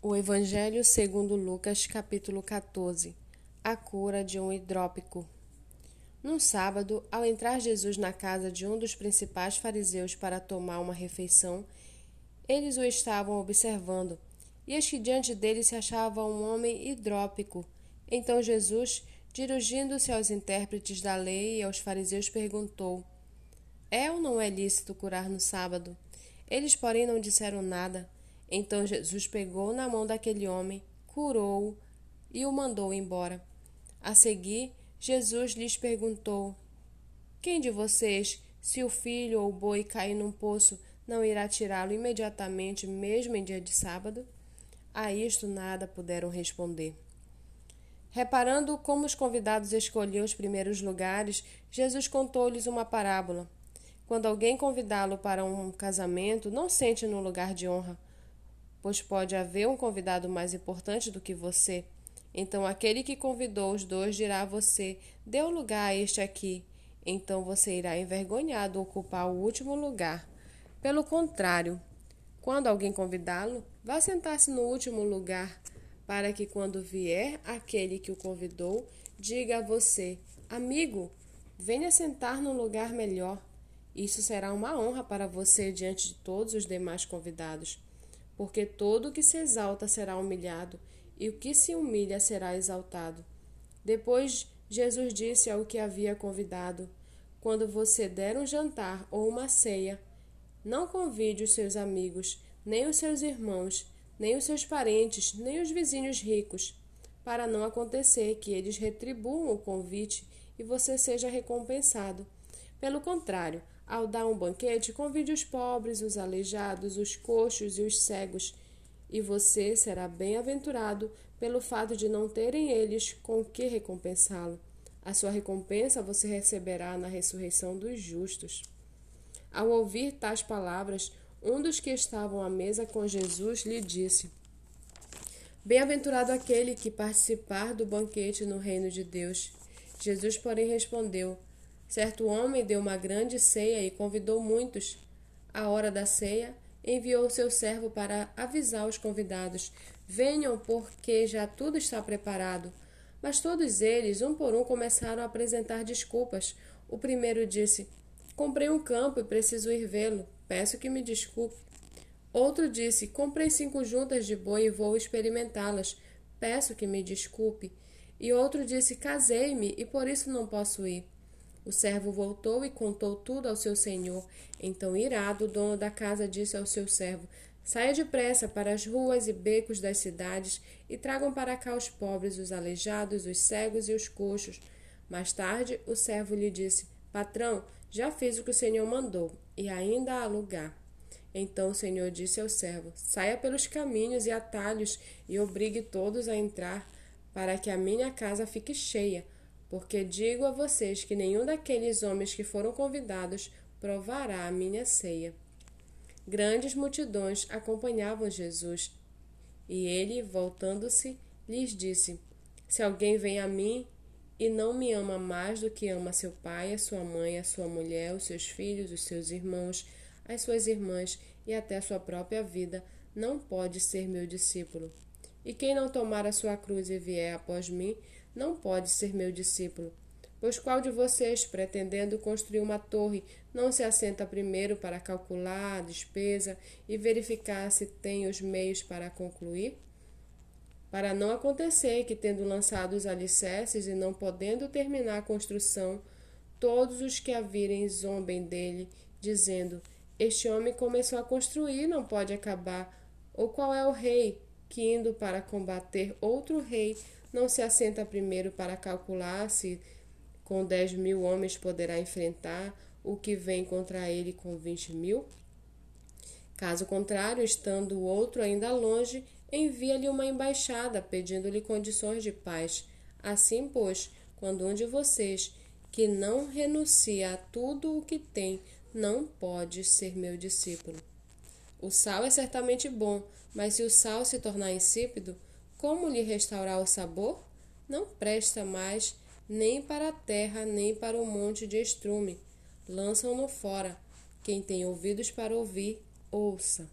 O Evangelho segundo Lucas, capítulo 14. A cura de um hidrópico. Num sábado, ao entrar Jesus na casa de um dos principais fariseus para tomar uma refeição, eles o estavam observando, e eis que diante dele se achava um homem hidrópico. Então Jesus, dirigindo-se aos intérpretes da lei e aos fariseus, perguntou: É ou não é lícito curar no sábado? Eles, porém, não disseram nada. Então Jesus pegou na mão daquele homem, curou-o e o mandou embora. A seguir, Jesus lhes perguntou: Quem de vocês, se o filho ou o boi cair num poço, não irá tirá-lo imediatamente, mesmo em dia de sábado? A isto nada puderam responder. Reparando como os convidados escolhiam os primeiros lugares, Jesus contou-lhes uma parábola. Quando alguém convidá-lo para um casamento, não sente no lugar de honra pois pode haver um convidado mais importante do que você. Então aquele que convidou os dois dirá a você: o lugar a este aqui. Então você irá envergonhado ocupar o último lugar. Pelo contrário, quando alguém convidá-lo, vá sentar-se no último lugar, para que quando vier aquele que o convidou, diga a você: Amigo, venha sentar num lugar melhor. Isso será uma honra para você diante de todos os demais convidados porque todo o que se exalta será humilhado, e o que se humilha será exaltado. Depois Jesus disse ao que havia convidado: Quando você der um jantar ou uma ceia, não convide os seus amigos, nem os seus irmãos, nem os seus parentes, nem os vizinhos ricos, para não acontecer que eles retribuam o convite e você seja recompensado. Pelo contrário, ao dar um banquete, convide os pobres, os aleijados, os coxos e os cegos, e você será bem-aventurado pelo fato de não terem eles com que recompensá-lo. A sua recompensa você receberá na ressurreição dos justos. Ao ouvir tais palavras, um dos que estavam à mesa com Jesus lhe disse: Bem-aventurado aquele que participar do banquete no reino de Deus. Jesus, porém, respondeu: Certo homem deu uma grande ceia e convidou muitos. À hora da ceia, enviou seu servo para avisar os convidados: Venham, porque já tudo está preparado. Mas todos eles, um por um, começaram a apresentar desculpas. O primeiro disse: Comprei um campo e preciso ir vê-lo. Peço que me desculpe. Outro disse: Comprei cinco juntas de boi e vou experimentá-las. Peço que me desculpe. E outro disse: Casei-me e por isso não posso ir. O servo voltou e contou tudo ao seu senhor. Então, irado, o dono da casa disse ao seu servo: Saia depressa para as ruas e becos das cidades e tragam para cá os pobres, os aleijados, os cegos e os coxos. Mais tarde, o servo lhe disse: Patrão, já fiz o que o senhor mandou, e ainda há lugar. Então o senhor disse ao servo: Saia pelos caminhos e atalhos e obrigue todos a entrar, para que a minha casa fique cheia porque digo a vocês que nenhum daqueles homens que foram convidados provará a minha ceia. Grandes multidões acompanhavam Jesus, e ele, voltando-se, lhes disse: Se alguém vem a mim e não me ama mais do que ama seu pai, a sua mãe, a sua mulher, os seus filhos, os seus irmãos, as suas irmãs e até a sua própria vida, não pode ser meu discípulo. E quem não tomar a sua cruz e vier após mim, não pode ser meu discípulo. Pois qual de vocês, pretendendo construir uma torre, não se assenta primeiro para calcular a despesa e verificar se tem os meios para concluir? Para não acontecer que, tendo lançado os alicerces e não podendo terminar a construção, todos os que a virem zombem dele, dizendo: Este homem começou a construir não pode acabar. Ou qual é o rei que, indo para combater outro rei, não se assenta primeiro para calcular se com dez mil homens poderá enfrentar o que vem contra ele com vinte mil? Caso contrário, estando o outro ainda longe, envia-lhe uma embaixada pedindo-lhe condições de paz. Assim, pois, quando um de vocês, que não renuncia a tudo o que tem, não pode ser meu discípulo. O sal é certamente bom, mas se o sal se tornar insípido, como lhe restaurar o sabor? Não presta mais nem para a terra, nem para o monte de estrume. Lançam-no fora. Quem tem ouvidos para ouvir, ouça.